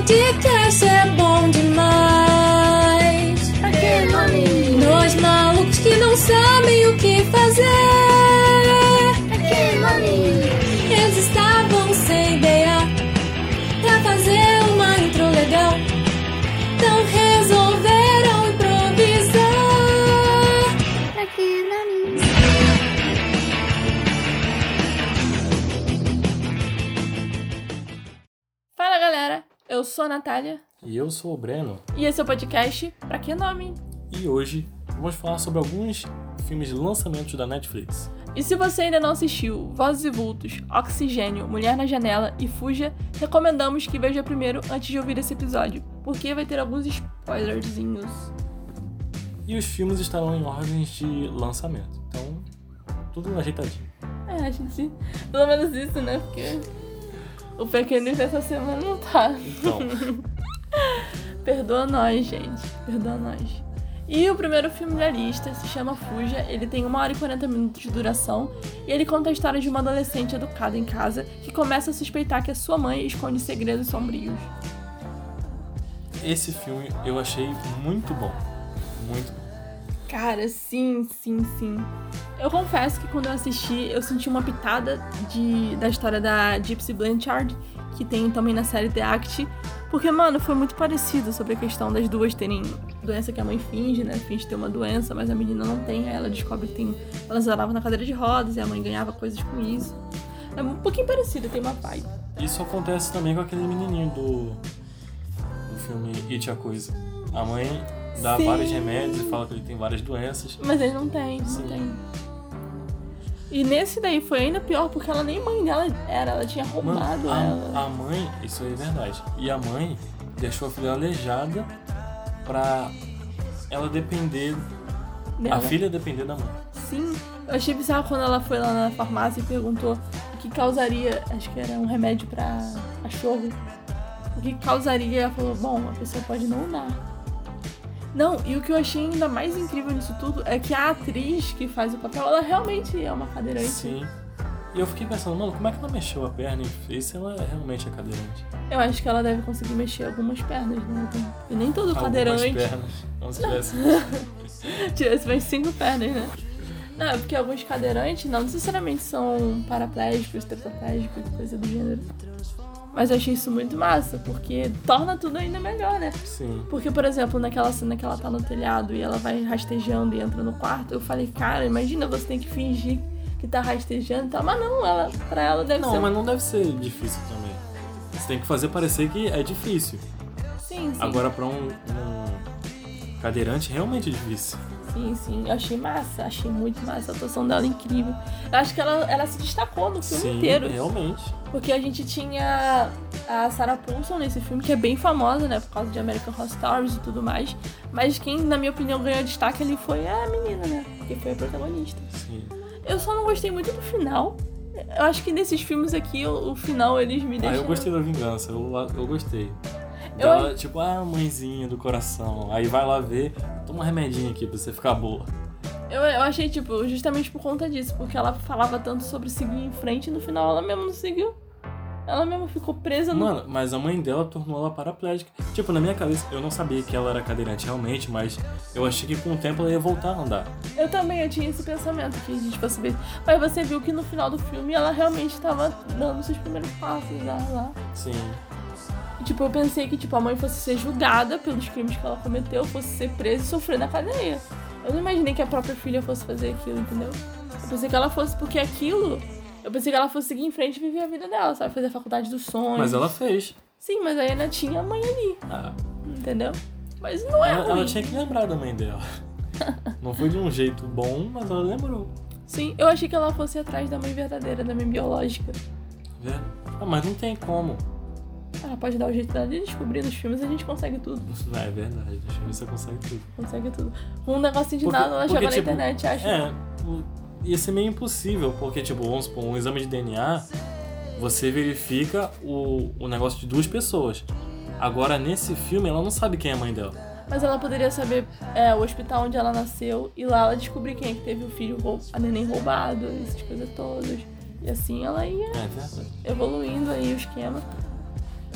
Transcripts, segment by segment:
podcast é bom demais. Sou a Natália E eu sou o Breno e esse é o podcast Pra Que Nome? e hoje vamos falar sobre alguns filmes de lançamentos da Netflix. E se você ainda não assistiu Vozes e Vultos, Oxigênio, Mulher na Janela e Fuja, recomendamos que veja primeiro antes de ouvir esse episódio, porque vai ter alguns spoilerzinhos. E os filmes estarão em ordens de lançamento. Então, tudo ajeitadinho. É, a gente. Pelo menos isso, né? Porque o pequeno dessa semana não tá. Então, Perdoa nós, gente. Perdoa nós. E o primeiro filme da lista se chama Fuja. Ele tem 1 hora e 40 minutos de duração. E ele conta a história de uma adolescente educada em casa que começa a suspeitar que a sua mãe esconde segredos sombrios. esse filme eu achei muito bom. Muito bom. Cara, sim, sim, sim. Eu confesso que quando eu assisti, eu senti uma pitada de, da história da Gypsy Blanchard, que tem também na série The Act. Porque, mano, foi muito parecido sobre a questão das duas terem doença que a mãe finge, né? Finge ter uma doença, mas a menina não tem. Aí ela descobre que tem. Elas andavam na cadeira de rodas e a mãe ganhava coisas com isso. É um pouquinho parecido, tem uma vibe. Isso acontece também com aquele menininho do, do filme It a Coisa. A mãe dá Sim. vários remédios e fala que ele tem várias doenças. Mas ele não tem, não Sim. tem. E nesse daí foi ainda pior, porque ela nem mãe dela era, ela tinha Mano, roubado ela. a, a mãe, isso aí é verdade. E a mãe deixou a filha aleijada pra ela depender, dela. a filha depender da mãe. Sim, eu achei bizarro quando ela foi lá na farmácia e perguntou o que causaria, acho que era um remédio pra cachorro. O que causaria? Ela falou, bom, a pessoa pode não dar. Não, e o que eu achei ainda mais incrível nisso tudo é que a atriz que faz o papel, ela realmente é uma cadeirante. Sim. E eu fiquei pensando, mano, como é que ela mexeu a perna e fez se ela realmente é cadeirante? Eu acho que ela deve conseguir mexer algumas pernas, né? E nem todo Algumas cadeirante pernas. Não se tivesse. tivesse mais cinco pernas, né? Não, é porque alguns cadeirantes não necessariamente são paraplégicos, tetraplégicos, coisa do gênero. Mas eu achei isso muito massa, porque torna tudo ainda melhor, né? Sim. Porque, por exemplo, naquela cena que ela tá no telhado e ela vai rastejando e entra no quarto, eu falei, cara, imagina você tem que fingir que tá rastejando e tal. Mas não, ela, pra ela deve Não, ser. mas não deve ser difícil também. Você tem que fazer parecer que é difícil. Sim, sim. Agora, pra um, um cadeirante, realmente é difícil. Sim, sim. Eu achei massa, achei muito massa. A atuação dela é incrível. Eu acho que ela, ela se destacou no filme Sim, inteiro. realmente. Porque a gente tinha a Sarah Paulson nesse filme, que é bem famosa, né? Por causa de American Horror Stories e tudo mais. Mas quem, na minha opinião, ganhou destaque ali foi a menina, né? Que foi a protagonista. Sim. Eu só não gostei muito do final. Eu acho que nesses filmes aqui, o, o final, eles me Ah, deixam... eu gostei da vingança, eu, eu gostei. Eu- Ela, tipo, ah, mãezinha do coração. Aí vai lá ver, toma um remedinho aqui pra você ficar boa. Eu, eu achei, tipo, justamente por conta disso. Porque ela falava tanto sobre seguir em frente e no final ela mesmo não seguiu. Ela mesmo ficou presa no... Mano, mas a mãe dela tornou ela paraplégica. Tipo, na minha cabeça, eu não sabia que ela era cadeirante realmente, mas eu achei que com o tempo ela ia voltar a andar. Eu também, eu tinha esse pensamento que a gente fosse ver. Mas você viu que no final do filme ela realmente estava dando seus primeiros passos lá. lá. Sim. E, tipo, eu pensei que tipo, a mãe fosse ser julgada pelos crimes que ela cometeu, fosse ser presa e sofrer na cadeia. Eu não imaginei que a própria filha fosse fazer aquilo, entendeu? Eu pensei que ela fosse, porque aquilo. Eu pensei que ela fosse seguir em frente e viver a vida dela, sabe? Fazer a faculdade dos sonhos. Mas ela fez. Sim, mas aí ainda tinha a mãe ali, Ah, entendeu? Mas não é ela, ruim. ela tinha que lembrar da mãe dela. Não foi de um jeito bom, mas ela lembrou. Sim, eu achei que ela fosse atrás da mãe verdadeira, da mãe biológica. Vê? Ah, mas não tem como. Ela pode dar o jeito dela de descobrir nos filmes, a gente consegue tudo. É verdade. Ver se você consegue tudo. Consegue tudo. Um negocinho de Porque- nada, ela porque, joga na tipo, internet, acha. É, ia ser meio impossível, porque, tipo, vamos supor, um exame de DNA, você verifica o, o negócio de duas pessoas. Agora, nesse filme, ela não sabe quem é a mãe dela. Mas ela poderia saber é, o hospital onde ela nasceu e lá ela descobrir quem é que teve o filho, a neném roubado, essas coisas todas. E assim ela ia É evoluindo aí o esquema.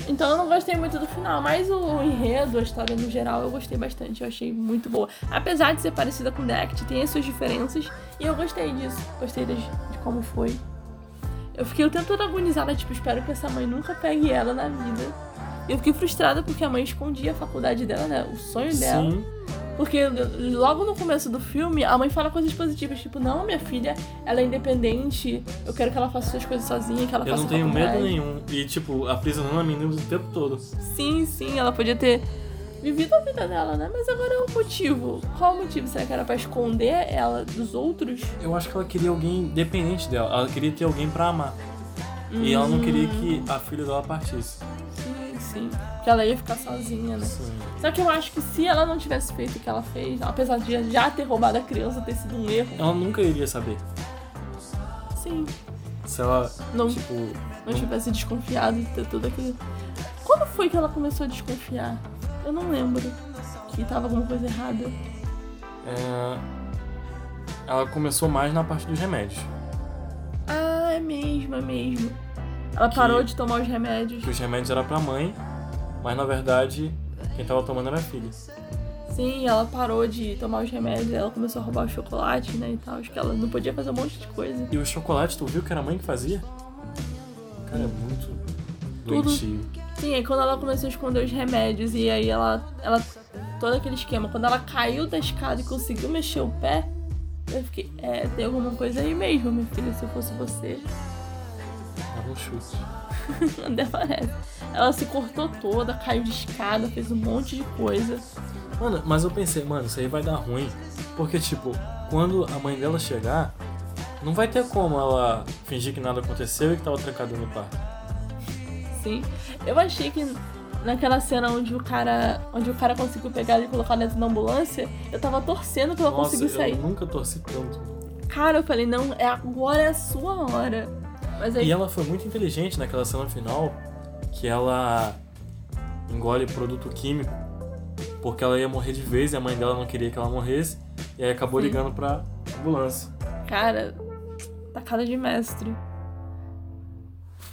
Então eu não gostei muito do final, mas o enredo, a história no geral, eu gostei bastante. Eu achei muito boa. Apesar de ser parecida com The Act, tem as suas diferenças. E eu gostei disso. Gostei de, de como foi. Eu fiquei o tempo todo agonizada, tipo, espero que essa mãe nunca pegue ela na vida. Eu fiquei frustrada porque a mãe escondia a faculdade dela, né? O sonho dela. Sim. Porque logo no começo do filme, a mãe fala coisas positivas, tipo, não, minha filha, ela é independente, eu quero que ela faça suas coisas sozinha, que ela Eu faça não tenho medo nenhum. E, tipo, aprisionando a menina o tempo todo. Sim, sim, ela podia ter vivido a vida dela, né? Mas agora é o motivo. Qual o motivo? Será que era pra esconder ela dos outros? Eu acho que ela queria alguém dependente dela. Ela queria ter alguém pra amar. E ela não queria que a filha dela partisse. Sim, sim. Que ela ia ficar sozinha, né? Sim. Só que eu acho que se ela não tivesse feito o que ela fez, apesar de já ter roubado a criança, ter sido um erro, Ela nunca iria saber. sim, Se ela, não, tipo. não tivesse desconfiado de ter tudo aquilo. Quando foi que ela começou a desconfiar? Eu não lembro. Que tava alguma coisa errada. é, Ela começou mais na parte dos remédios. Ah, é mesmo, é mesmo. Ela parou de tomar os remédios. Que os remédios eram pra mãe, mas na verdade quem tava tomando era a filha. Sim, ela parou de tomar os remédios, ela começou a roubar o chocolate, né, e tal. Acho que ela não podia fazer um monte de coisa. E o chocolate, tu viu que era a mãe que fazia? Cara, é muito Tudo. doentio. Sim, aí quando ela começou a esconder os remédios e aí ela, ela todo aquele esquema, quando ela caiu da escada e conseguiu mexer o pé, eu fiquei, é, tem alguma coisa aí mesmo, minha filha, se eu fosse você, Dava um chute. parece. Ela se cortou toda, caiu de escada, fez um monte de coisa. Mano, mas eu pensei, mano, isso aí vai dar ruim. Porque, tipo, quando a mãe dela chegar, não vai ter como ela fingir que nada aconteceu e que tava trancada no quarto. Sim. Eu achei que naquela cena onde o cara, onde o cara conseguiu pegar ele e colocar dentro da ambulância, eu tava torcendo pra ela Nossa, conseguir sair. eu nunca torci tanto. Cara, eu falei, não, é agora é a sua hora. Aí E ela foi muito inteligente naquela cena final, que ela engole produto químico, porque ela ia morrer de vez e a mãe dela não queria que ela morresse, e aí acabou Sim. ligando pra ambulância. Cara, tacada de mestre.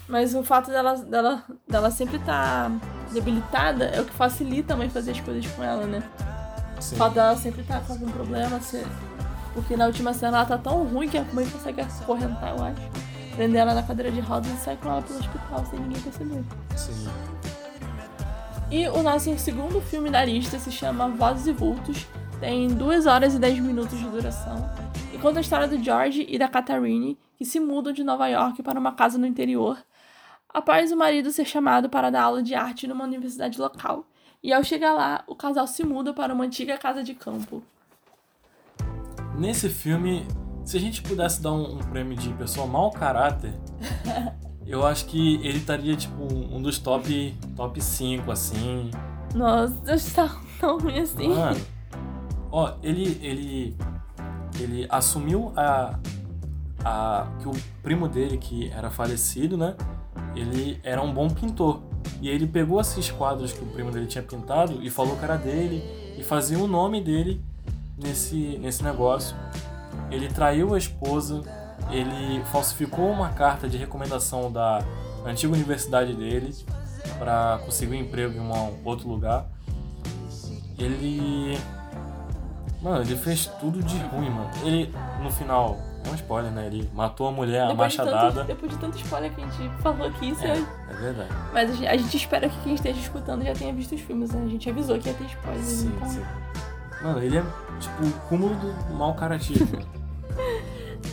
Mas o fato dela, dela, dela sempre estar debilitada é o que facilita a mãe fazer as coisas com ela, né? Sim. O fato dela sempre estar com algum problema, se- porque na última cena ela tá tão ruim que a mãe consegue acorrentar, eu acho. Prender ela na cadeira de rodas e sair com ela pelo hospital sem ninguém perceber. Sim. E o nosso segundo filme da lista se chama Vozes e Vultos. Tem 2 horas e 10 minutos de duração. E conta a história do George e da Catherine, que se mudam de Nova York para uma casa no interior, após o marido ser chamado para dar aula de arte numa universidade local. E ao chegar lá, o casal se muda para uma antiga casa de campo. Nesse filme, se a gente pudesse dar um, um prêmio de pessoa mau caráter, eu acho que ele estaria, tipo, um dos top, top 5, assim. Nossa, eu estava tão ruim assim. Mano, ó, ele, ele, ele assumiu a, a, que o primo dele, que era falecido, né? Ele era um bom pintor. E ele pegou esses quadros que o primo dele tinha pintado e falou que era dele e fazia o nome dele nesse, nesse negócio. Ele traiu a esposa, ele falsificou uma carta de recomendação da antiga universidade dele para conseguir um emprego em um outro lugar. Ele. Mano, ele fez tudo de ruim, mano. Ele, no final, é um spoiler, né? Ele matou a mulher, a Depois de, tanto, machadada. depois de tanto spoiler que a gente falou aqui, isso É, é é verdade. Mas a gente, a gente espera que quem esteja escutando já tenha visto os filmes, né? A gente avisou que ia ter spoilers, Sim, então. sim. Mano, ele é tipo o cúmulo do mau caratismo.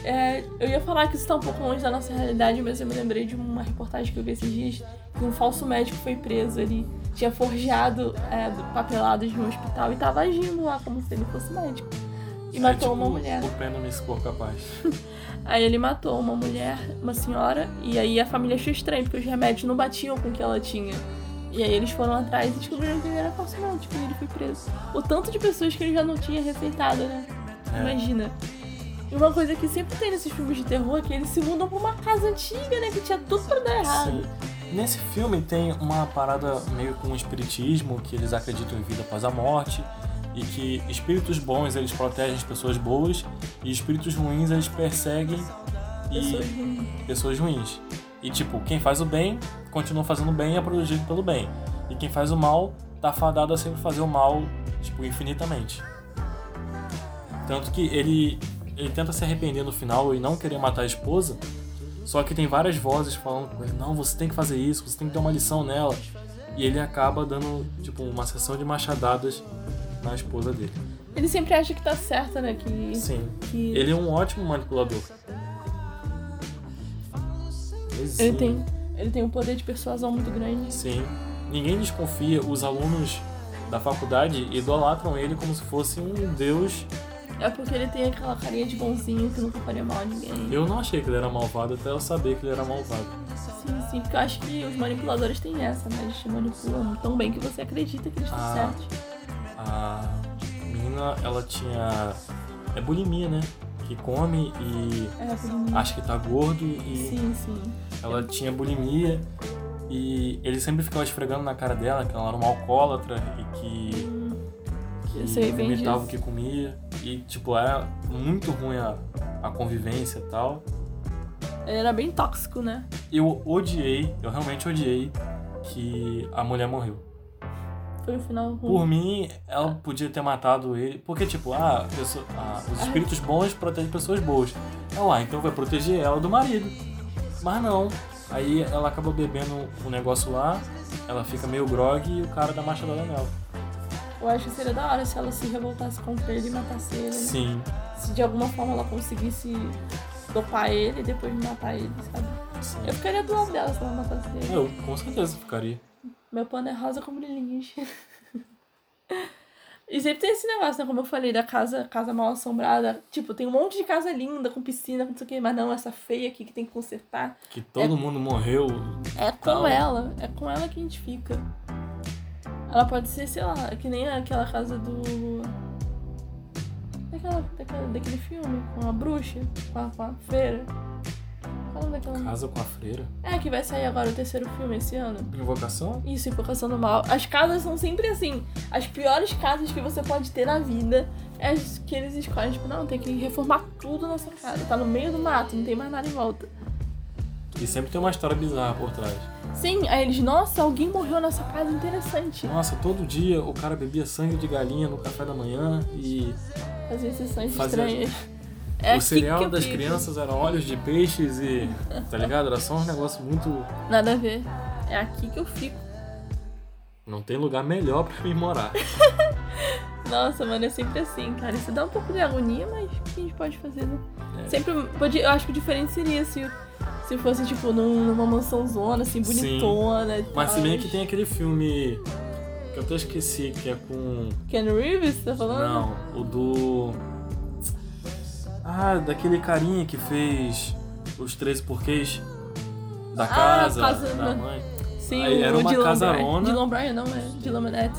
É, eu ia falar que isso tá um pouco longe da nossa realidade, mas eu me lembrei de uma reportagem que eu vi esses dias que um falso médico foi preso. Ele tinha forjado é, papeladas de um hospital e tava agindo lá como se ele fosse médico. E é matou tipo uma mulher. O não me for capaz. Aí ele matou uma mulher, uma senhora, e aí a família achou estranho, porque os remédios não batiam com o que ela tinha. E aí eles foram atrás e descobriram que ele era falso médico e ele foi preso. O tanto de pessoas que ele já não tinha receitado, né? É. Imagina. E uma coisa que sempre tem nesses filmes de terror é que eles se mudam pra uma casa antiga, né? Que tinha tudo pra dar errado. Sim. Nesse filme tem uma parada meio com o espiritismo, que eles acreditam em vida após a morte, e que espíritos bons eles protegem as pessoas boas, e espíritos ruins eles perseguem e Pessoas ruins. pessoas ruins. E tipo, quem faz o bem continua fazendo bem e é protegido pelo bem. E quem faz o mal tá fadado a sempre fazer o mal, tipo, infinitamente. Tanto que ele, ele tenta se arrepender no final e não querer matar a esposa, só que tem várias vozes falando com ele, não, você tem que fazer isso, você tem que dar uma lição nela. E ele acaba dando, tipo, uma sessão de machadadas na esposa dele. Ele sempre acha que tá certo, né? Que, Sim. que Ele é um ótimo manipulador. ele tem, ele tem um poder de persuasão muito grande. Sim. Ninguém desconfia. Os alunos da faculdade idolatram ele como se fosse um deus. É porque ele tem aquela carinha de bonzinho que nunca faria mal a ninguém. Eu não achei que ele era malvado até eu saber que ele era malvado. Sim, sim, porque eu acho que os manipuladores têm essa, né? Eles te manipulam tão bem que você acredita que eles estão Ah. certos. A menina, ela tinha. É bulimia, né? Que come e É, acha que tá gordo e Sim, sim. ela tinha bulimia e ele sempre ficava esfregando na cara dela que ela era uma alcoólatra e que, bem vomitava o que comia. E, tipo, era muito ruim a, a convivência e tal. Era bem tóxico, né? Eu odiei, eu realmente odiei que a mulher morreu. Foi o final ruim. Por mim, ela podia ter matado ele. Porque, tipo, ah, pessoa- ah, os espíritos bons protegem pessoas boas. Ela, ah, então vai proteger ela do marido. Mas não. Aí ela acaba bebendo o negócio lá, ela fica meio grog e o cara dá machadada nela. Eu acho que seria da hora se ela se revoltasse contra ele e matasse ele. né? Sim, Se de alguma forma ela conseguisse dopar ele e depois matar ele, sabe? sim. Eu ficaria do lado dela se ela matasse ele. Eu, com certeza, ficaria. Meu pano é rosa com brilhinhos. E sempre tem esse negócio, né? Como eu falei, da casa, casa mal assombrada. Tipo, tem um monte de casa linda, com piscina, com não sei o quê, mas não, essa feia aqui que tem que consertar. Que todo mundo morreu. É com Tal. ela. É com ela que a gente fica. Ela pode ser, sei lá, que nem aquela casa do. Daquela, daquela, daquele filme, com a bruxa, com a, com a feira. É daquela. Casa com a freira. É, que vai sair agora o terceiro filme esse ano. Invocação? Isso, Invocação do Mal. As casas são sempre assim. As piores casas que você pode ter na vida é as que eles escolhem. Tipo, não, tem que reformar tudo nessa casa. Tá no meio do mato, não tem mais nada em volta. E sempre tem uma história bizarra por trás. Sim, aí eles, nossa, alguém morreu nessa casa, interessante. Nossa, todo dia o cara bebia sangue de galinha no café da manhã e Fazer sessões Fazia- estranhas. É o aqui cereal das fico. crianças era óleos de peixes e. tá ligado? Era só um negócio muito. Nada a ver. É aqui que eu fico. Não tem lugar melhor pra mim morar. Nossa, mano, é sempre assim, cara. Isso dá um pouco de agonia, mas o que a gente pode fazer, né? É. Sempre. Pode, eu acho que o diferente seria se, se fosse, tipo, num- numa mansão zona, assim, Sim. bonitona e Mas se tal. bem que tem aquele filme. que eu até esqueci, que é com. Ken Reeves, tá falando? Não, o do. Ah, daquele carinha que fez os 13 porquês da Ah, casa, casa da mãe. Sim, Aí o era uma Dylan casarona. Dylan Bryan, não, é Dylan Minnette.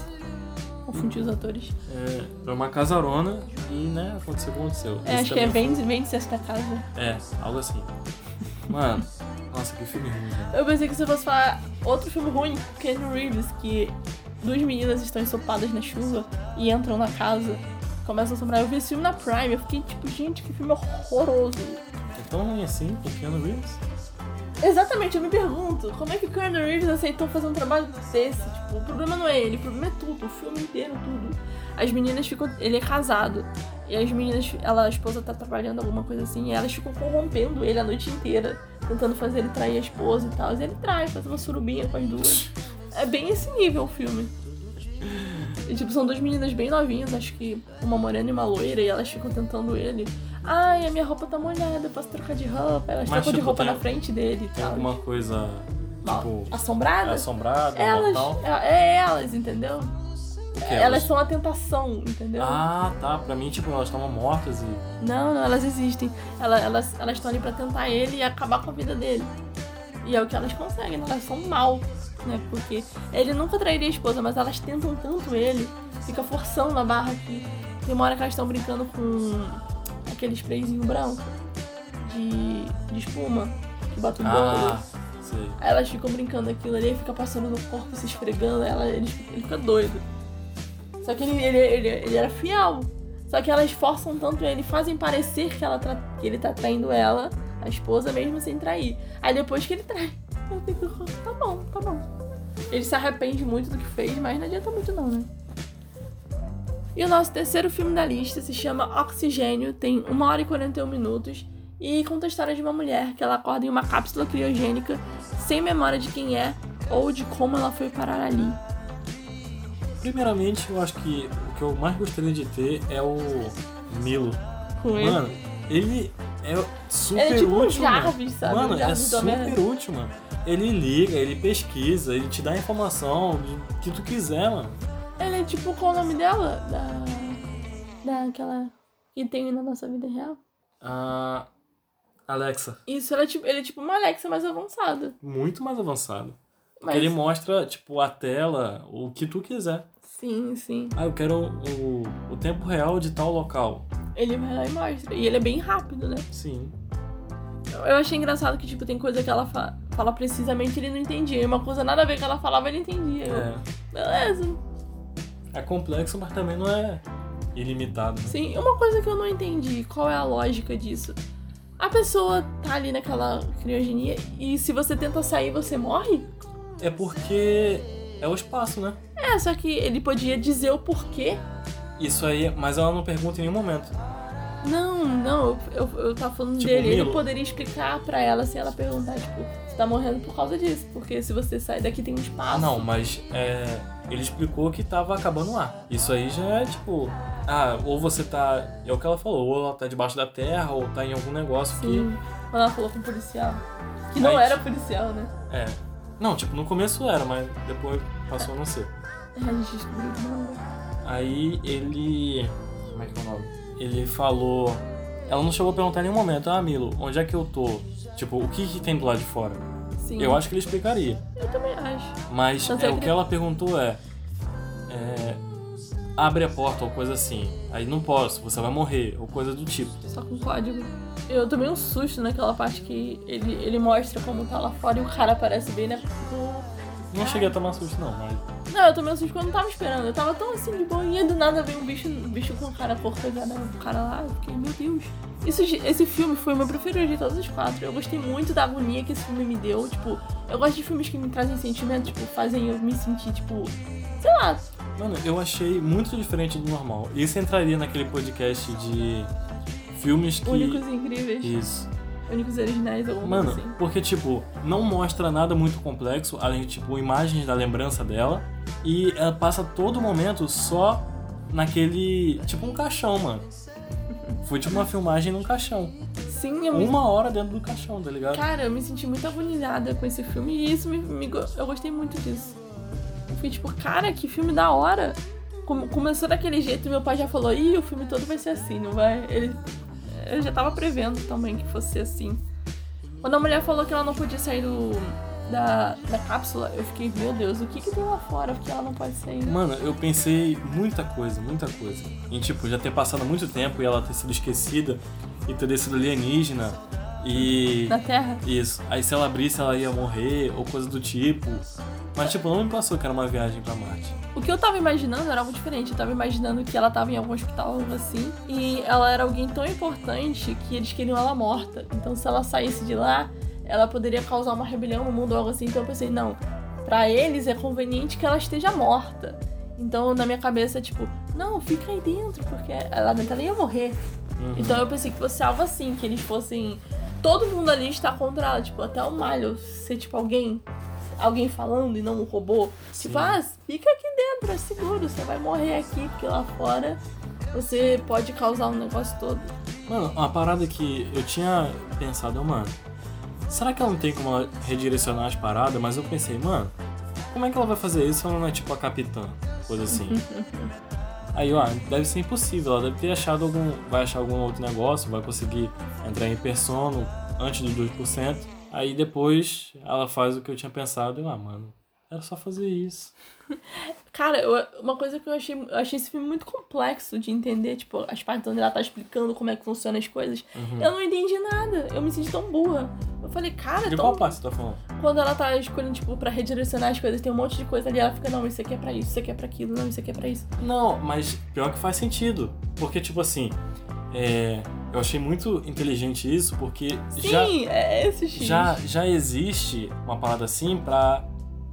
Confundi os atores. É, era uma casarona e, né, aconteceu o que aconteceu. É, Esse acho que é também Vende, Vende esta casa. É, algo assim. Mano, nossa, que filme ruim, né? Eu pensei que você fosse falar outro filme ruim, Ken Reeves, que duas meninas estão ensopadas na chuva e entram na casa, começam a assombrar. Eu vi esse filme na Prime, eu fiquei tipo, gente, que filme horroroso. É tão ruim assim, o Keanu Reeves? Exatamente, eu me pergunto, como é que o Keanu Reeves aceitou fazer um trabalho desse? Tipo, o problema não é ele, o problema é tudo, o filme inteiro, tudo. As meninas ficam. Ele é casado. E as meninas, ela, a esposa tá trabalhando alguma coisa assim, e elas ficam corrompendo ele a noite inteira, tentando fazer ele trair a esposa e tal. E ele trai, faz uma surubinha com as duas. É bem esse nível o filme. E, tipo, são duas meninas bem novinhas, acho que uma morena e uma loira, e elas ficam tentando ele. Ai, a minha roupa tá molhada, eu posso trocar de roupa. Elas Mas, trocam de tipo, roupa tem- na frente dele e Tem tal. alguma coisa, tipo, Assombrada? assombrada, Elas, é, é elas, entendeu? Que Elas são a tentação, entendeu? Ah, tá. Pra mim, tipo, elas estavam mortas e... Não, não, elas existem. Ela- Elas elas estão ali pra tentar ele e acabar com a vida dele. E é o que elas conseguem, né? elas são mal, né? Porque ele nunca trairia a esposa, mas elas tentam tanto ele, fica forçando a barra aqui. Tem uma hora que elas estão brincando com aquele sprayzinho branco de, de espuma que bota o. Ah, sei. Aí elas ficam brincando aquilo ali, fica passando no corpo, se esfregando, ela, ele, ele fica doido. Só que ele, ele, ele, ele era fiel. Só que elas forçam tanto ele, fazem parecer que, ela tra- que ele tá traindo ela, a esposa mesmo sem trair. Aí depois que ele trai, eu fico, tá bom, tá bom. Ele se arrepende muito do que fez, mas não adianta muito não, né? E o nosso terceiro filme da lista se chama Oxigênio, tem 1 hora e 41 minutos e conta a história de uma mulher que ela acorda em uma cápsula criogênica sem memória de quem é ou de como ela foi parar ali. Primeiramente, eu acho que o que eu mais gostaria de ter é o Milo. Mano, ele é super Ele é tipo um útil. mano. Jarvis, sabe? Mano, Um é Jarvis super útil, mano. Ele liga, ele pesquisa, ele te dá informação do que tu quiser, mano. Ele é tipo, qual o nome dela? Da. Daquela. Que tem na nossa vida real? Ah, Alexa, Isso, ela é tipo, ele é tipo uma Alexa mais avançada. muito mais avançado. Mas. Ele mostra, tipo, a tela, o que tu quiser. Sim, sim. Ah, eu quero o, o tempo real de tal local. Ele vai lá e mostra. E ele é bem rápido, né? Sim. Eu achei engraçado que, tipo, tem coisa que ela fa- fala precisamente e ele não entendia. E uma coisa nada a ver que ela falava, ele entendia. É. Beleza. É complexo, mas também não é ilimitado. né? Sim, uma coisa que eu não entendi, qual é a lógica disso? A pessoa tá ali naquela criogenia e se você tenta sair, você morre? É porque é o espaço, né? É, só que ele podia dizer o porquê. Isso aí, mas ela não pergunta em nenhum momento. Não, não, eu, eu, eu tava falando Tipo, dele. Ele Milo. poderia explicar pra ela se ela perguntar, tipo, você tá morrendo por causa disso. Porque se você sair daqui tem um espaço. Não, mas é, ele explicou que tava acabando ar. Isso aí já é tipo. Ah, ou você tá. É o que ela falou, ou ela tá debaixo da terra, ou tá em algum negócio Sim. Quando ela falou com o policial. Que não Aí, era policial, né? que. É. Não, tipo, no começo era, mas depois passou a não ser. A gente descobriu que não era. Aí ele. Como é que é o nome? Ele falou. Ela não chegou a perguntar em nenhum momento, ah, Milo, onde é que eu tô? Tipo, o que, que tem do lado de fora? Sim. Eu acho que ele explicaria. Eu também acho. Mas é, é o que ela perguntou é, é, Abre a porta ou coisa assim. Aí não posso, você vai morrer, ou coisa do tipo. Só com código. Eu tomei um susto naquela parte que ele, ele mostra como tá lá fora e o cara aparece bem, né? Não cheguei a tomar susto, não, mas. Não, eu tomei um susto quando eu não tava esperando. Eu tava tão assim de boinha, do nada veio um bicho, um bicho com cara cortejando o cara lá. Eu fiquei, meu Deus. Isso, esse filme foi o meu preferido de todos os quatro. Eu gostei muito da agonia que esse filme me deu. Tipo, eu gosto de filmes que me trazem sentimentos, tipo, fazem eu me sentir, tipo, sei lá. Mano, eu achei muito diferente do normal. Isso entraria naquele podcast de filmes que. Únicos e incríveis. Isso. Únicos originais, alguma Mano, assim. porque, tipo, não mostra nada muito complexo, além de, tipo, imagens da lembrança dela. E ela passa todo momento só naquele. Tipo, um caixão, mano. Foi tipo uma filmagem num caixão. Sim, eu me Uma hora dentro do caixão, tá ligado? Cara, eu me senti muito agoniada com esse filme e isso me, me eu gostei muito disso. Fui tipo, cara, que filme da hora. Come- começou daquele jeito e meu pai já falou, ih, o filme todo vai ser assim, não vai? Ele, eu já tava prevendo também que fosse ser assim. Quando a mulher falou que ela não podia sair do, da, da cápsula, eu fiquei, meu Deus, o que que tem lá fora? Porque ela não pode sair. Mano, eu pensei muita coisa, muita coisa. Em, tipo, já ter passado muito tempo e ela ter sido esquecida e ter sido alienígena. E. Na Terra? Isso. Aí se ela abrisse, ela ia morrer, ou coisa do tipo. Mas, tipo, não me passou que era uma viagem pra Marte. O que eu tava imaginando era algo diferente. Eu tava imaginando que ela tava em algum hospital, algo assim. E ela era alguém tão importante que eles queriam ela morta. Então, se ela saísse de lá, ela poderia causar uma rebelião no mundo ou algo assim. Então, eu pensei, não. Pra eles é conveniente que ela esteja morta. Então, na minha cabeça, tipo, não, fica aí dentro, porque lá dentro ela ia morrer. Uhum. Então, eu pensei que fosse algo assim, que eles fossem. Todo mundo ali está contra ela, tipo, até o Malho ser, tipo, alguém. Alguém falando e não um robô. Sim. Tipo, ah, fica aqui dentro, é seguro, você vai morrer aqui, porque lá fora você pode causar um negócio todo. Mano, uma parada que eu tinha pensado, mano, será que ela não tem como redirecionar as paradas? Mas eu pensei, mano, como é que ela vai fazer isso se ela não é tipo a capitã? Coisa assim. Aí, ó, deve ser impossível. Ela deve ter achado algum. Vai achar algum outro negócio, vai conseguir entrar em persona antes dos 2%. Aí depois ela faz o que eu tinha pensado e, ah, mano, era só fazer isso. Cara, eu- uma coisa que eu achei, eu achei esse filme muito complexo de entender, tipo, as partes onde ela tá explicando como é que funcionam as coisas. Uhum. Eu não entendi nada. Eu me senti tão burra. Eu falei, cara, De tão... qual parte você tá falando? quando ela tá escolhendo, tipo, pra redirecionar as coisas, tem um monte de coisa ali, ela fica, não, isso aqui é pra isso, isso aqui é pra aquilo, não, isso aqui é pra isso. Não, mas pior que faz sentido. Porque, tipo assim, é, Eu achei muito inteligente isso, porque Sim, já, é esse X. já, já existe uma parada assim pra.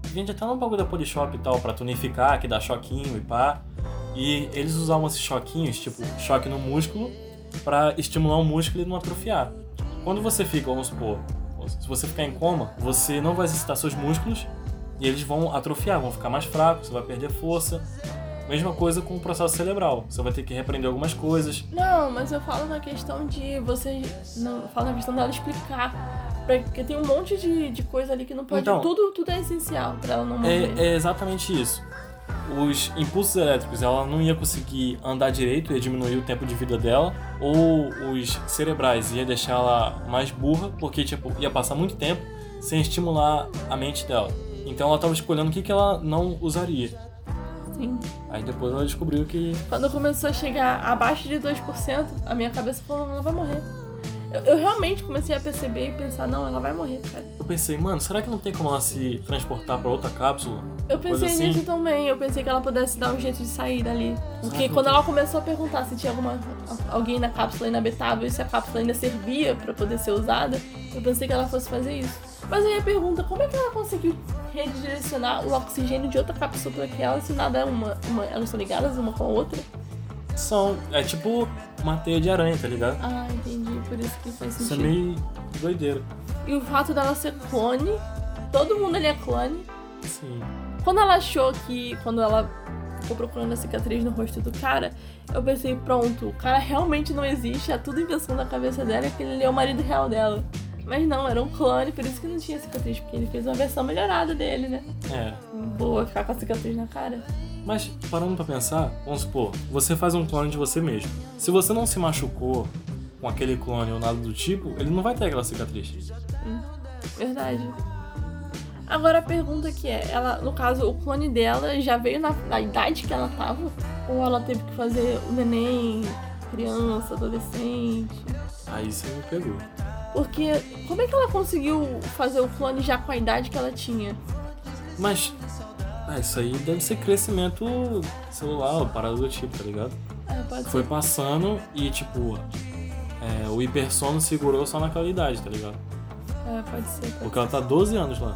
Vende até no bagulho da Polishop e tal, pra tonificar, que dá choquinho e pá. E eles usavam esses choquinhos, tipo, choque no músculo, pra estimular o músculo e não atrofiar. Quando você fica, vamos supor, se você ficar em coma, você não vai exercitar seus músculos e eles vão atrofiar, vão ficar mais fracos, você vai perder força. Mesma coisa com o processo cerebral. Você vai ter que repreender algumas coisas. Não, mas eu falo na questão de você. Não, eu falo na questão dela explicar. Porque tem um monte de, de coisa ali que não pode. Então- tudo, tudo é essencial pra ela não morrer. É, é exatamente isso. Os impulsos elétricos, ela não ia conseguir andar direito, ia diminuir o tempo de vida dela. Ou os cerebrais, ia deixar ela mais burra, porque tipo, ia passar muito tempo sem estimular a mente dela. Então ela estava escolhendo o que, que ela não usaria. Sim. Aí depois ela descobriu que. Quando começou a chegar abaixo de 2%, a minha cabeça falou: ela vai morrer. Eu, eu realmente comecei a perceber e pensar: não, ela vai morrer, cara. Eu pensei, mano, será que não tem como ela se transportar para outra cápsula? Eu pensei assim. nisso também, eu pensei que ela pudesse dar um jeito de sair dali. Porque Sabe, quando ela começou a perguntar se tinha alguma alguém na cápsula inabitável e se a cápsula ainda servia pra poder ser usada, eu pensei que ela fosse fazer isso. Mas aí a pergunta, como é que ela conseguiu redirecionar o oxigênio de outra cápsula pra aquela se nada é uma, uma. Elas são ligadas uma com a outra? São. É tipo uma teia de aranha, tá ligado? Ah, entendi, por isso que faz Isso é sentido. meio doideira. E o fato dela ser clone, todo mundo ali é clone. Sim. Quando ela achou que. Quando ela ficou procurando a cicatriz no rosto do cara, eu pensei, pronto, o cara realmente não existe, é tudo invenção da cabeça dela e aquele ali é o marido real dela. Mas não, era um clone, por isso que não tinha cicatriz, porque ele fez uma versão melhorada dele, né? É. Boa, ficar com a cicatriz na cara. Mas parando pra pensar, vamos supor, você faz um clone de você mesmo. Se você não se machucou com aquele clone ou nada do tipo, ele não vai ter aquela cicatriz. Verdade. Agora a pergunta que é, ela, no caso, o clone dela já veio na, na idade que ela tava? Ou ela teve que fazer o neném, criança, adolescente? Aí você me pegou. Porque como é que ela conseguiu fazer o clone já com a idade que ela tinha? Mas. Ah, isso aí deve ser crescimento celular, parada do tipo, tá ligado? É, Foi ser. passando e, tipo, é, o hipersono segurou só naquela idade, tá ligado? É, pode ser. Pode Porque ela tá 12 anos lá.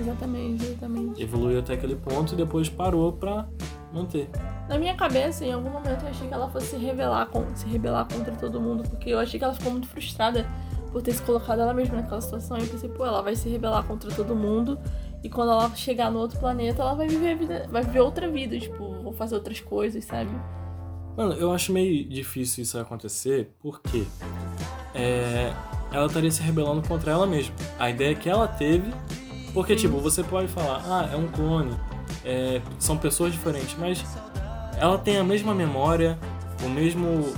Exatamente, exatamente. Evoluiu até aquele ponto e depois parou pra manter. Na minha cabeça, em algum momento, eu achei que ela fosse se rebelar, se rebelar contra todo mundo, porque eu achei que ela ficou muito frustrada por ter se colocado ela mesma naquela situação. E eu pensei, pô, ela vai se rebelar contra todo mundo. E quando ela chegar no outro planeta, ela vai viver a vida, vai viver outra vida, tipo, vou fazer outras coisas, sabe? Mano, eu acho meio difícil isso acontecer porque é, ela estaria se rebelando contra ela mesma. A ideia que ela teve. Porque, tipo, você pode falar, ah, é um clone, é, são pessoas diferentes, mas ela tem a mesma memória, o mesmo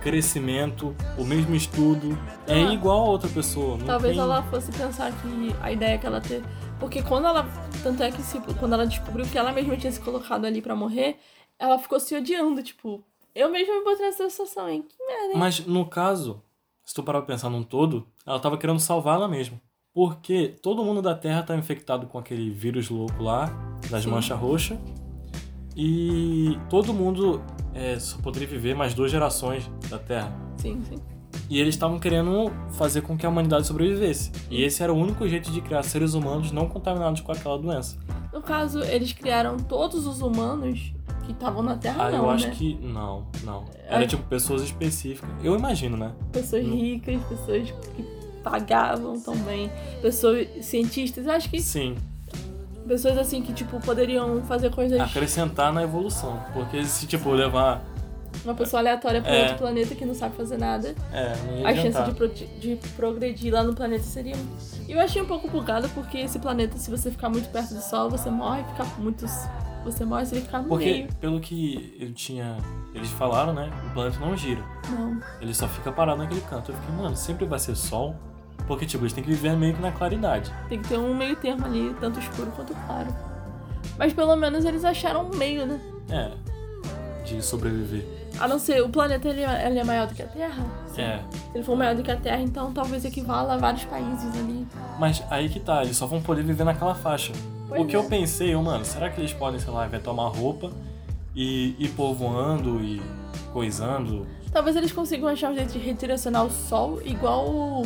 crescimento, o mesmo estudo, é Ah. igual a outra pessoa. Talvez tem... ela fosse pensar que a ideia que ela teve. Porque quando ela. Tanto é que se, quando ela descobriu que ela mesma tinha se colocado ali pra morrer, ela ficou se odiando, tipo, eu mesma me botei nessa situação, hein? Que merda, hein? Mas no caso, se tu parar pra pensar num todo, ela tava querendo salvar ela mesma. Porque todo mundo da Terra tá infectado com aquele vírus louco lá, das Sim. manchas roxas. E todo mundo é, só poderia viver mais duas gerações da Terra. Sim, sim. E eles estavam querendo fazer com que a humanidade sobrevivesse. E esse era o único jeito de criar seres humanos não contaminados com aquela doença. No caso, eles criaram todos os humanos que estavam na Terra, Ah, não, eu acho né? que. Não, não. Era É. tipo pessoas específicas. Eu imagino, né? Pessoas Hum. ricas, pessoas que pagavam também, pessoas cientistas, eu acho que Sim. pessoas assim que, tipo, poderiam fazer coisas. Acrescentar na evolução. Porque se, tipo, levar. Uma pessoa aleatória pra É. outro planeta que não sabe fazer nada. É, não a chance de, pro- de progredir lá no planeta seria. E eu achei um pouco bugado porque esse planeta, se você ficar muito perto do Sol, você morre, ficar muito. Você ele ficar no Porque, meio. pelo que eu tinha. Eles falaram, né? O planeta não gira. Não. Ele só fica parado naquele canto. Eu fiquei, mano, sempre vai ser sol. Porque, tipo, eles têm que viver meio que na claridade. Tem que ter um meio termo ali, tanto escuro quanto claro. Mas pelo menos eles acharam um meio, né? É. De sobreviver. A não ser, o planeta ele, é- ele é maior do que a Terra? É. Se ele for maior do que a Terra, então talvez equivala a vários países ali. Mas aí que tá, eles só vão poder viver naquela faixa. Pois o que é. eu pensei, eu, mano, será que eles podem, sei lá, uma roupa e ir povoando e coisando Talvez eles consigam achar um jeito de redirecionar o sol igual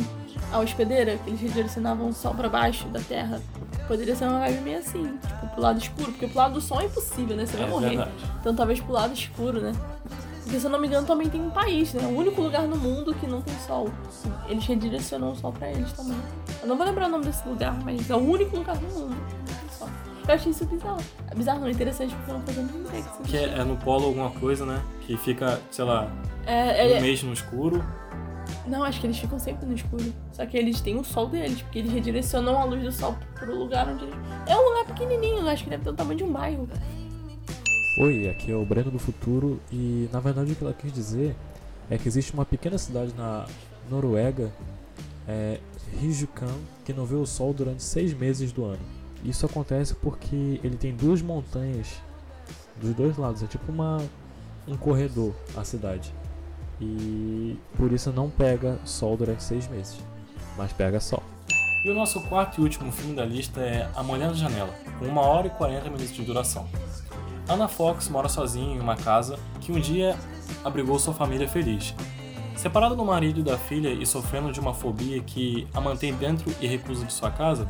a hospedeira, que eles redirecionavam o sol pra baixo da terra. Poderia ser uma vibe meio assim, tipo, pro lado escuro, porque pro lado do sol é impossível, né? Você vai É morrer. verdade. Então talvez pro lado escuro, né? Porque se eu não me engano também tem um país, né? O único lugar no mundo que não tem sol. Eles redirecionam o sol pra eles também. Eu não vou lembrar o nome desse lugar, mas é o único lugar no mundo Eu achei isso bizarro. É bizarro não, é interessante porque eu não fazia nem ideia que é, é no polo alguma coisa, né? Que fica, sei lá, É, um é, mês no escuro. Não, acho que eles ficam sempre no escuro. Só que eles têm o sol deles, porque eles redirecionam a luz do sol pro lugar onde eles. É um lugar pequenininho, acho que deve ter o tamanho de um bairro. Oi, aqui é o Breno do Futuro e na verdade o que ela quis dizer é que existe uma pequena cidade na Noruega, é, Ryukan, que não vê o sol durante seis meses do ano. Isso acontece porque ele tem duas montanhas dos dois lados, é tipo uma, um corredor a cidade. E por isso não pega sol durante seis meses, mas pega sol. E o nosso quarto e último filme da lista é A Mulher na Janela, com 1 hora e 40 minutos de duração. Anna Fox mora sozinha em uma casa que um dia abrigou sua família feliz. Separada do marido e da filha e sofrendo de uma fobia que a mantém dentro e recusa de sua casa,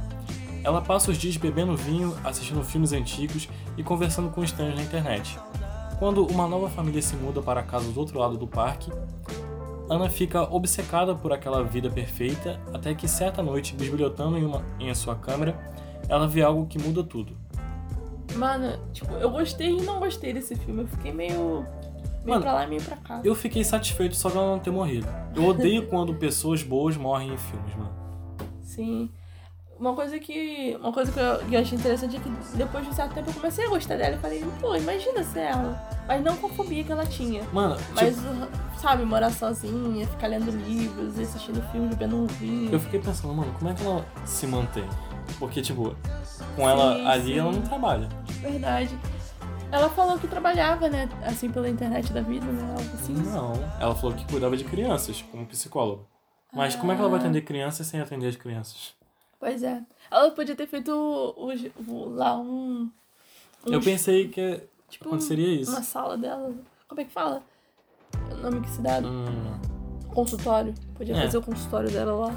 ela passa os dias bebendo vinho, assistindo filmes antigos e conversando com estranhos na internet. Quando uma nova família se muda para a casa do outro lado do parque, Ana fica obcecada por aquela vida perfeita até que certa noite, bisbilhotando em, uma, em sua câmera, ela vê algo que muda tudo. Mano, tipo, eu gostei e não gostei desse filme. Eu fiquei meio. meio Mano, pra lá e meio pra cá. Eu fiquei satisfeito só de ela não ter morrido. Eu odeio quando pessoas boas morrem em filmes, mano. Sim. Uma coisa que. Uma coisa que eu, que eu achei interessante é que depois de um certo tempo eu comecei a gostar dela e falei, pô, imagina ser ela. Mas não com a fobia que ela tinha. Mano, Mas, tipo, sabe, morar sozinha, ficar lendo livros, assistindo filme, bebendo um vinho. eu fiquei pensando, mano, como é que ela se mantém? Porque, tipo, com ela Sim, ali sim. ela não trabalha. Verdade. Ela falou que trabalhava, né? Assim, pela internet da vida, né? Algo assim. Não. Ela falou que cuidava de crianças, como psicóloga. Mas como é que ela vai Ah. atender crianças sem atender as crianças? Pois é. Ela podia ter feito o, o- lá um. um Eu pensei que tipo, aconteceria isso. Uma sala dela. Como é que fala? O nome que se dá? Hum, Consultório. Podia É. fazer o consultório dela lá.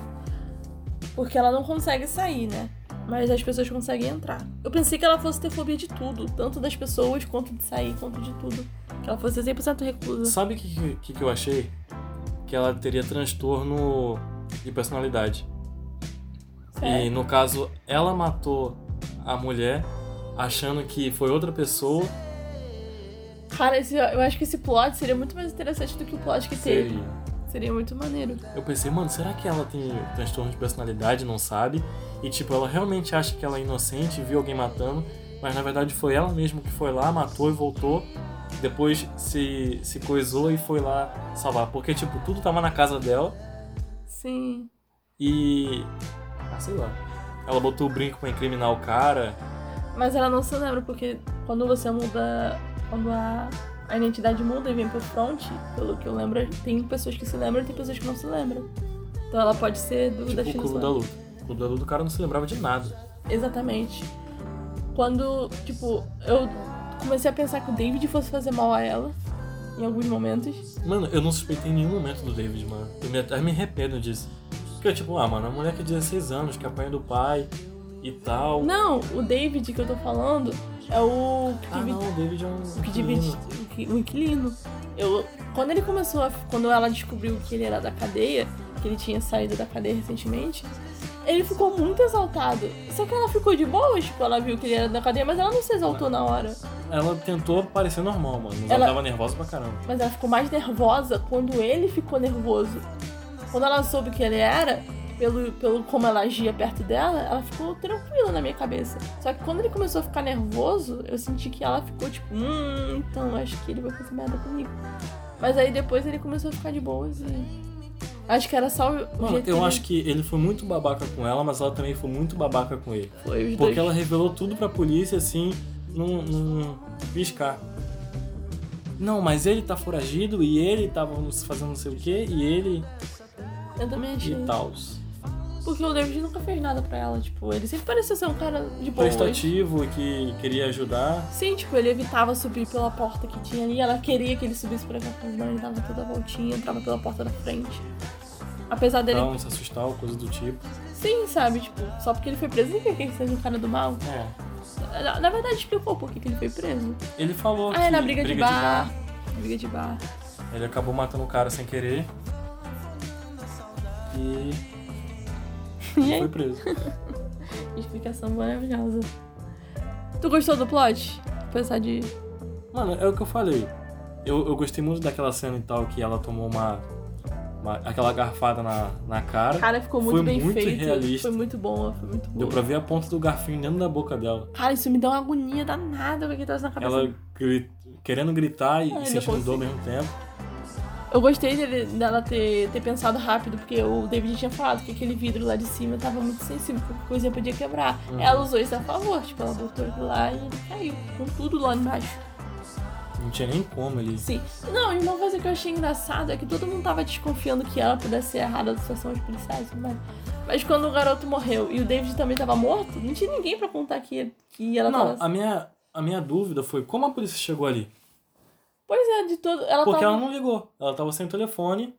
Porque ela não consegue sair, né? Mas as pessoas conseguem entrar. Eu pensei que ela fosse ter fobia de tudo. Tanto das pessoas, quanto de sair, quanto de tudo. Que ela fosse 100% reclusa. sabe o que, que, que eu achei? Que ela teria transtorno de personalidade. E no caso, ela matou a mulher achando que foi outra pessoa. Cara, esse- eu acho que esse plot seria muito mais interessante do que o plot que teve. Seria. Seria muito maneiro. Eu pensei, mano, será que ela tem transtorno de personalidade não sabe? E tipo, ela realmente acha que ela é inocente, viu alguém matando, mas na verdade foi ela mesma que foi lá, matou e voltou. Depois se, se coisou e foi lá salvar. Porque, tipo, tudo tava na casa dela Sim. e. Ah, sei lá. Ela botou o brinco pra incriminar o cara. Mas ela não se lembra, porque quando você muda. Quando a, a identidade muda e vem pro front, pelo que eu lembro, tem pessoas que se lembram e tem pessoas que não se lembram. Então ela pode ser do Tipo da o China clube da luta. O clube da luta o cara não se lembrava de nada. Exatamente. Quando, tipo, eu comecei a pensar que o David fosse fazer mal a ela em alguns momentos. Mano, eu não suspeitei em nenhum momento do David, mano. Eu me, até me arrependo disso. Porque, tipo, ah, mano, a mulher que é 16 anos, que apanha do pai e tal. Não, o David que eu tô falando é o que Ah, divide- não, o David é um. o que divide o inquilino. Eu, quando ele começou a, quando ela descobriu que ele era da cadeia, que ele tinha saído da cadeia recentemente, ele ficou muito exaltado. Só que ela ficou de boa, tipo, ela viu que ele era da cadeia, mas ela não se exaltou na hora. Ela tentou parecer normal, mano. Mas Ela- ela tava nervosa pra caramba. Mas ela ficou mais nervosa quando ele ficou nervoso. Quando ela soube que ele era, pelo, pelo como ela agia perto dela, ela ficou tranquila na minha cabeça. Só que quando ele começou a ficar nervoso, eu senti que ela ficou tipo, hum, então acho que ele vai fazer merda comigo. Mas aí depois ele começou a ficar de boas e. Acho que era só o Mano, jeito eu acho que ele foi muito babaca com ela, mas ela também foi muito babaca com ele. foi os Porque dois. ela revelou tudo pra polícia, assim, num, num piscar. Não, mas ele tá foragido e ele tava fazendo não sei o que e ele Eu também achei. e tal. Porque o David nunca fez nada pra ela, tipo, ele sempre parecia ser um cara de boa. Prestativo e que queria ajudar. Sim, tipo, ele evitava subir pela porta que tinha ali, ela queria que ele subisse aquela porta, não, ele dava toda a voltinha, entrava pela porta da frente. Apesar dele. Pra não se assustar ou coisa do tipo. Sim, sabe, tipo, só porque ele foi preso, não quer que ele seja um cara do mal. É. Na, na verdade, explicou por que que ele foi preso. Ele falou Ah, que. é na briga, de, bar. Briga de bar. Ele acabou matando o cara sem querer. E. E foi preso. Explicação maravilhosa. Tu gostou do plot? Apesar de. Mano, é o que eu falei. Eu, eu gostei muito daquela cena e tal que ela tomou uma. uma- aquela garfada na, na cara. Cara, ficou muito Foi bem muito feito. realista. Foi muito bom, foi muito bom. Deu pra ver a ponta do garfinho dentro da boca dela. Cara, isso me dá uma agonia danada com que tá na cabeça. Ela gri- querendo gritar e Ai, não sentindo dor ao mesmo tempo. Eu gostei dele- dela ter, ter pensado rápido, porque o David tinha falado que aquele vidro lá de cima tava muito sensível, qualquer coisa podia quebrar. Uhum. Ela usou isso a favor, tipo, ela botou ele lá e ele caiu, com tudo lá embaixo. Não tinha nem como ele. Sim. Não, e uma coisa que eu achei engraçado é que todo mundo tava desconfiando que ela pudesse ser errada da situação dos policiais, mas... Mas quando o garoto morreu e o David também tava morto, não tinha ninguém pra contar que, que ela Não, tava... a minha, a minha dúvida foi como a polícia chegou ali. Pois é, de todo... Ela Porque tava... ela não ligou. Ela tava sem telefone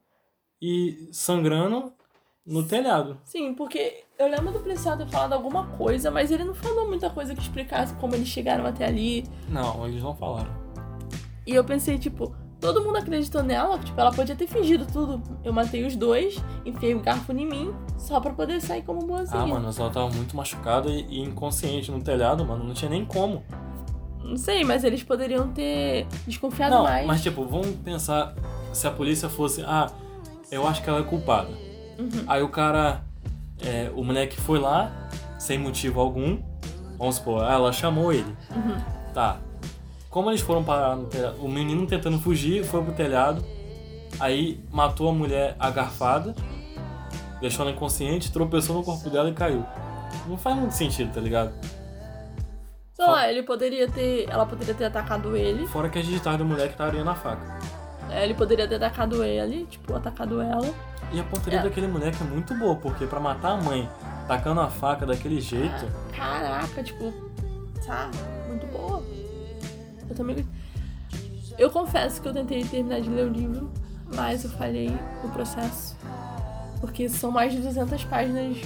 e sangrando no telhado. Sim, porque eu lembro do policial ter falado alguma coisa, mas ele não falou muita coisa que explicasse como eles chegaram até ali. Não, eles não falaram. E eu pensei, tipo, todo mundo acreditou nela, tipo, ela podia ter fingido tudo. Eu matei os dois, enfiei o garfo em mim, só pra poder sair como boazinha. Ah, mano, mas ela tava muito machucada e, e inconsciente no telhado, mano. Não tinha nem como. Não sei, mas eles poderiam ter desconfiado Não, mais. mas tipo, vamos pensar se a polícia fosse, ah, eu acho que ela é culpada. Uhum. Aí o cara, é, o moleque foi lá, sem motivo algum, vamos supor, ela chamou ele. Uhum. Tá. Como eles foram parar no telhado, o menino tentando fugir, foi pro telhado, aí matou a mulher agarfada, deixou ela inconsciente, tropeçou no corpo dela e caiu. Não faz muito sentido, tá ligado? Sei lá, ele poderia ter. Ela poderia ter atacado ele. Fora que as digitais do moleque estaria na faca. é, Ele poderia ter atacado ele, tipo, atacado ela. E a pontaria É. daquele moleque é muito boa, porque pra matar a mãe tacando a faca daquele jeito, Caraca, tipo, tá, muito boa. Eu também. Eu confesso que eu tentei terminar de ler o livro, mas eu falhei no processo. Porque são mais de 200 páginas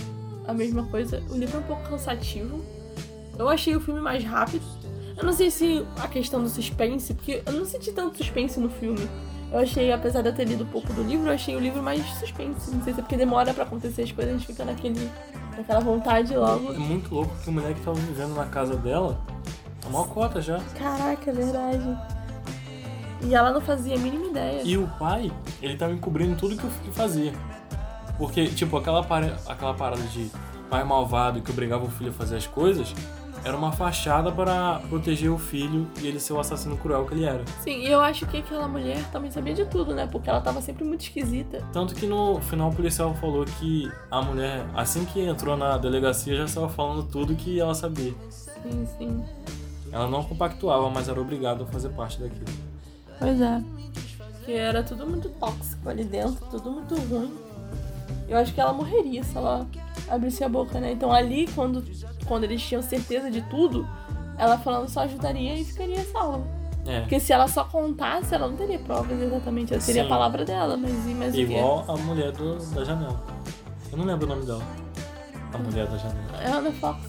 a mesma coisa. O livro é um pouco cansativo. Eu achei o filme mais rápido. Eu não sei se a questão do suspense, porque eu não senti tanto suspense no filme. Eu achei, apesar de eu ter lido pouco do livro, eu achei o livro mais suspense. Não sei se é porque demora pra acontecer as coisas, a gente fica naquele, naquela vontade logo. é muito louco que o moleque tava vivendo na casa dela, tá mó cota já. Caraca, é verdade. E ela não fazia a mínima ideia. E o pai, ele tava encobrindo tudo que o filho fazia. Porque, tipo, aquela, para- aquela parada de pai malvado que obrigava o filho a fazer as coisas, era uma fachada para proteger o filho e ele ser o assassino cruel que ele era. Sim, e eu acho que aquela mulher também sabia de tudo, né? Porque ela tava sempre muito esquisita. Tanto que no final o policial falou que a mulher, assim que entrou na delegacia, já estava falando tudo que ela sabia. Sim, sim. Ela não compactuava, mas era obrigada a fazer parte daquilo. Pois é. Porque era tudo muito tóxico ali dentro, tudo muito ruim. Eu acho que ela morreria se ela abrisse a boca, né? Então ali, quando, quando eles tinham certeza de tudo, ela falando só ajudaria e ficaria salva. É. Porque se ela só contasse, ela não teria provas exatamente. Ela teria a Sim. palavra dela, mas, o quê? Igual a mulher do, da janela. Eu não lembro o nome dela. A mulher da janela. É Ana Fox.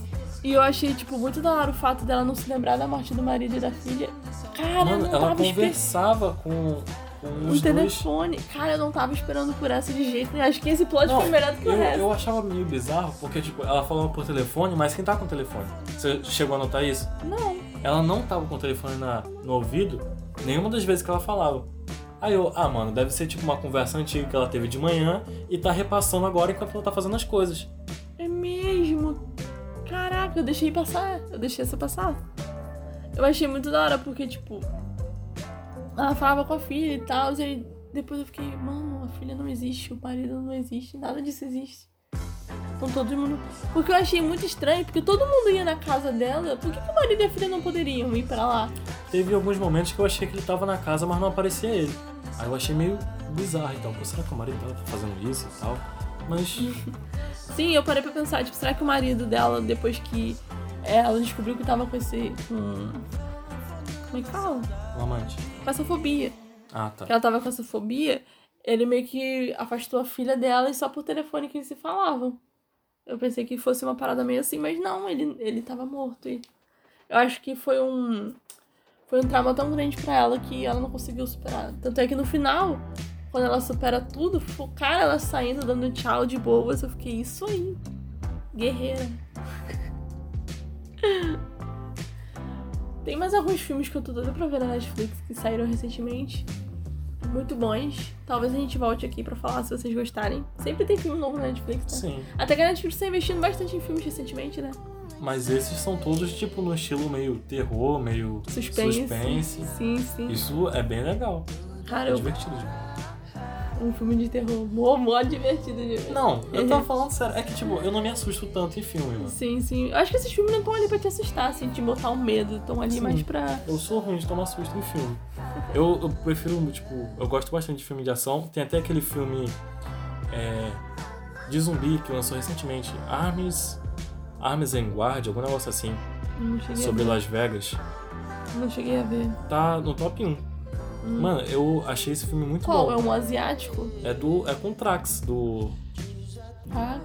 E eu achei, tipo, muito da hora o fato dela não se lembrar da morte do marido e da filha. Cara, Mano, ela conversava com, com O os dois. telefone. Cara, eu não tava esperando por essa de jeito nenhum. Acho que esse plot Não, foi melhor do que o eu, resto. eu achava meio bizarro, porque, tipo, ela falava por telefone, mas quem tá com o telefone? Você chegou a notar isso? Não. Ela não tava com o telefone na, no ouvido nenhuma das vezes que ela falava. Aí eu, ah, mano, deve ser tipo uma conversa antiga que ela teve de manhã e tá repassando agora enquanto ela tá fazendo as coisas. É mesmo. Caraca, eu deixei passar. Eu deixei essa passar. Eu achei muito da hora, porque, tipo. Ela falava com a filha e tal, e aí depois eu fiquei, mano, a filha não existe, o marido não existe, nada disso existe. Então todo mundo. Porque eu achei muito estranho, porque todo mundo ia na casa dela. Por que, que o marido e a filha não poderiam ir pra lá? Teve alguns momentos que eu achei que ele tava na casa, mas não aparecia ele. Aí eu achei meio bizarro e tal. Pô, será que o marido tava fazendo isso e tal? Mas Sim, eu parei pra pensar, tipo, será que o marido dela, depois que ela descobriu que tava com esse. com. Como é que fala? Um amante. Com essa fobia. Ah, tá. Que ela tava com essa fobia, ele meio que afastou a filha dela e só por telefone que eles se falavam. Eu pensei que fosse uma parada meio assim, mas não, ele, ele tava morto. E eu acho que foi um. Foi um trauma tão grande pra ela que ela não conseguiu superar. Tanto é que no final, quando ela supera tudo, o cara ela saindo, dando tchau de boas, eu fiquei, isso aí. Guerreira. Tem mais alguns filmes que eu tô doida pra ver na Netflix que saíram recentemente. Muito bons. Talvez a gente volte aqui pra falar se vocês gostarem. Sempre tem filme novo na Netflix, né? Sim. Até que a Netflix tá investindo bastante em filmes recentemente, né? Mas esses são todos, tipo, no estilo meio terror, meio Suspense. suspense. Sim, sim. Isso é bem legal. Cara, É eu, divertido. demais. Um filme de terror mó, mó divertido de ver. Não, eu Uhum. tava falando sério. É que, tipo, eu não me assusto tanto em filme, mano. Sim, sim. Eu acho que esses filmes não estão ali pra te assustar, assim, te botar um medo. Estão ali Sim. mais pra. Eu sou ruim de tomar susto em filme. Eu, eu prefiro, tipo, eu gosto bastante de filme de ação. Tem até aquele filme é, de zumbi que lançou recentemente, Arms, Arms and Guard, algum negócio assim, Não cheguei sobre a ver. Las Vegas. Não cheguei a ver. Tá no top 1. Mano, eu achei esse filme muito Hum. Qual? bom. É um asiático? É do é com o Trax do Ah,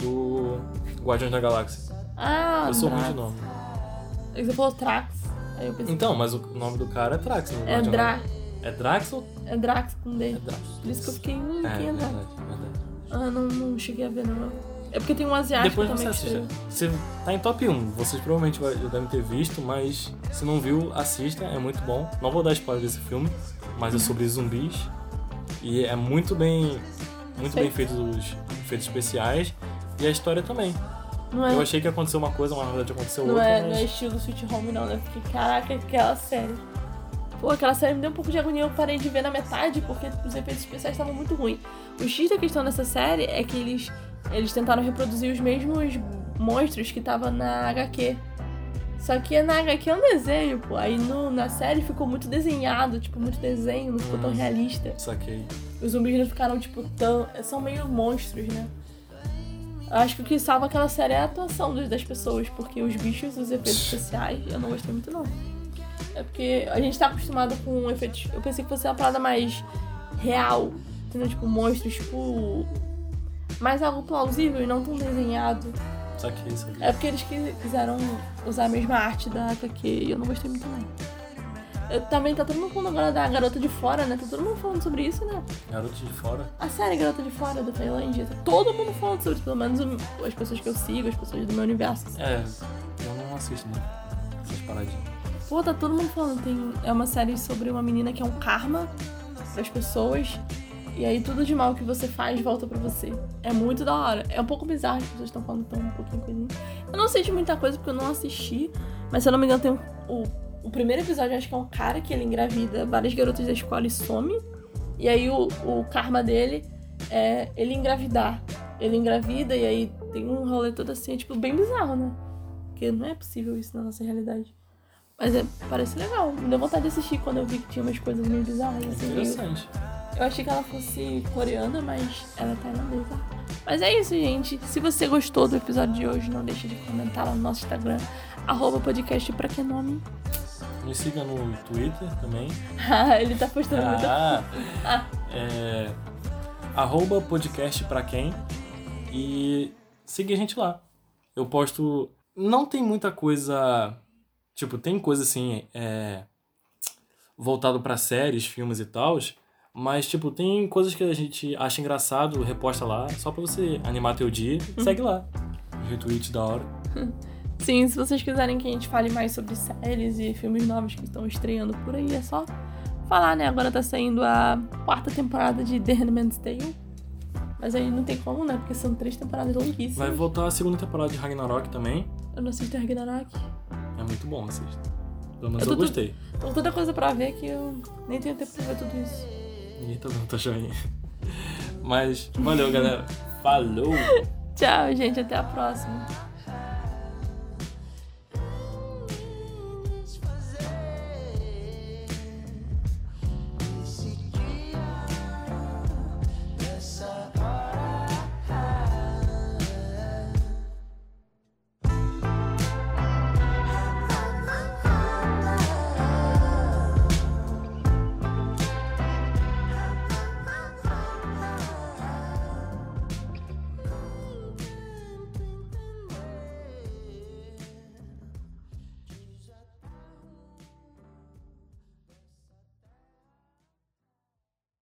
do Guardiões da Galáxia. ah eu sou ruim Drax. de nome. Você falou Trax. Aí eu pensei. Então, mas o nome do cara é Trax, no é Guardião da- Dra. É Drax ou É Drax com D. é Drax? Por isso que eu fiquei. Hum, É, quem é Drax? verdade, verdade. Ah, não, não cheguei a ver, não. É porque tem um asiático Depois você também. assiste. que Você tá em top 1, vocês provavelmente vai- já devem ter visto, mas se não viu, assista, é muito bom. Não vou dar spoiler desse filme, mas é sobre zumbis. E é muito bem. Muito bem feito os efeitos especiais. E a história também. É, Eu achei que aconteceu uma coisa, mas na verdade aconteceu não outra. é, mas... não é estilo Sweet Home, não, né? Porque, caraca, aquela série. Pô, aquela série me deu um pouco de agonia, eu parei de ver na metade porque os efeitos especiais estavam muito ruins. O X da questão dessa série é que eles, eles tentaram reproduzir os mesmos monstros que estavam na HQ. Só que na HQ é um desenho, pô. Aí no, na série ficou muito desenhado, tipo, muito desenho, não ficou tão Hum. realista. Saquei. Os zumbis não ficaram, tipo, tão. São meio monstros, né? Acho que o que salva aquela série é a atuação das pessoas, porque os bichos, os efeitos especiais, eu não gostei muito, não. É porque a gente tá acostumado com efeitos. Eu pensei que fosse uma parada mais real, entendeu? Tipo, monstros, tipo. Mais algo plausível e não tão desenhado. Saquei, saquei. É porque eles qui- quiseram usar a mesma arte da HQ e eu não gostei muito, não. Eu, também tá todo mundo falando agora da Garota de Fora, né? Tá todo mundo falando sobre isso, né? Garoto de fora. A série Garota de Fora da Tailândia, tá todo mundo falando sobre isso, pelo menos as pessoas que eu sigo, as pessoas do meu universo. É, eu não assisto, né? Essas paradinhas. Pô, tá todo mundo falando. Tem, é uma série sobre uma menina que é um karma pras pessoas. E aí tudo de mal que você faz volta pra você. É muito da hora. É um pouco bizarro, as pessoas estão falando tão um pouquinho coisinha. Eu não sei de muita coisa porque eu não assisti. Mas se eu não me engano, tem um, o, o primeiro episódio, acho que é um cara que ele engravida várias garotas da escola e some. E aí o, o karma dele é ele engravidar. Ele engravida e aí tem um rolê todo assim, é, tipo, bem bizarro, né? Porque não é possível isso na nossa realidade. Mas é, parece legal. Me deu vontade de assistir quando eu vi que tinha umas coisas meio bizarras, meio... Interessante. Eu achei que ela fosse coreana, mas ela é tailandesa. Mas é isso, gente. Se você gostou do episódio de hoje, não deixe de comentar lá no nosso Instagram, arroba podcast pra que nome. Me siga no Twitter também. Ah, Ele tá postando. Ah, Ah. é, arroba podcast pra quem e siga a gente lá. Eu posto. Não tem muita coisa. Tipo, tem coisa assim. É, voltado pra séries, filmes e tal. Mas, tipo, tem coisas que a gente acha engraçado, reposta lá, só pra você animar teu dia. Segue lá. Retweet da hora. Sim, se vocês quiserem que a gente fale mais sobre séries e filmes novos que estão estreando por aí, é só falar, né? Agora tá saindo a quarta temporada de The Handmaid's Tale. Mas aí não tem como, né? Porque são três temporadas longuíssimas. Vai voltar a segunda temporada de Ragnarok também. Eu não assisto Ragnarok. É muito bom, assista. Pelo menos Eu eu, tô- gostei. Tem tanta coisa pra ver que eu nem tenho tempo pra ver tudo isso. Ninguém tá dando tua joinha. Mas valeu, galera. Falou! Tchau, gente. Até a próxima.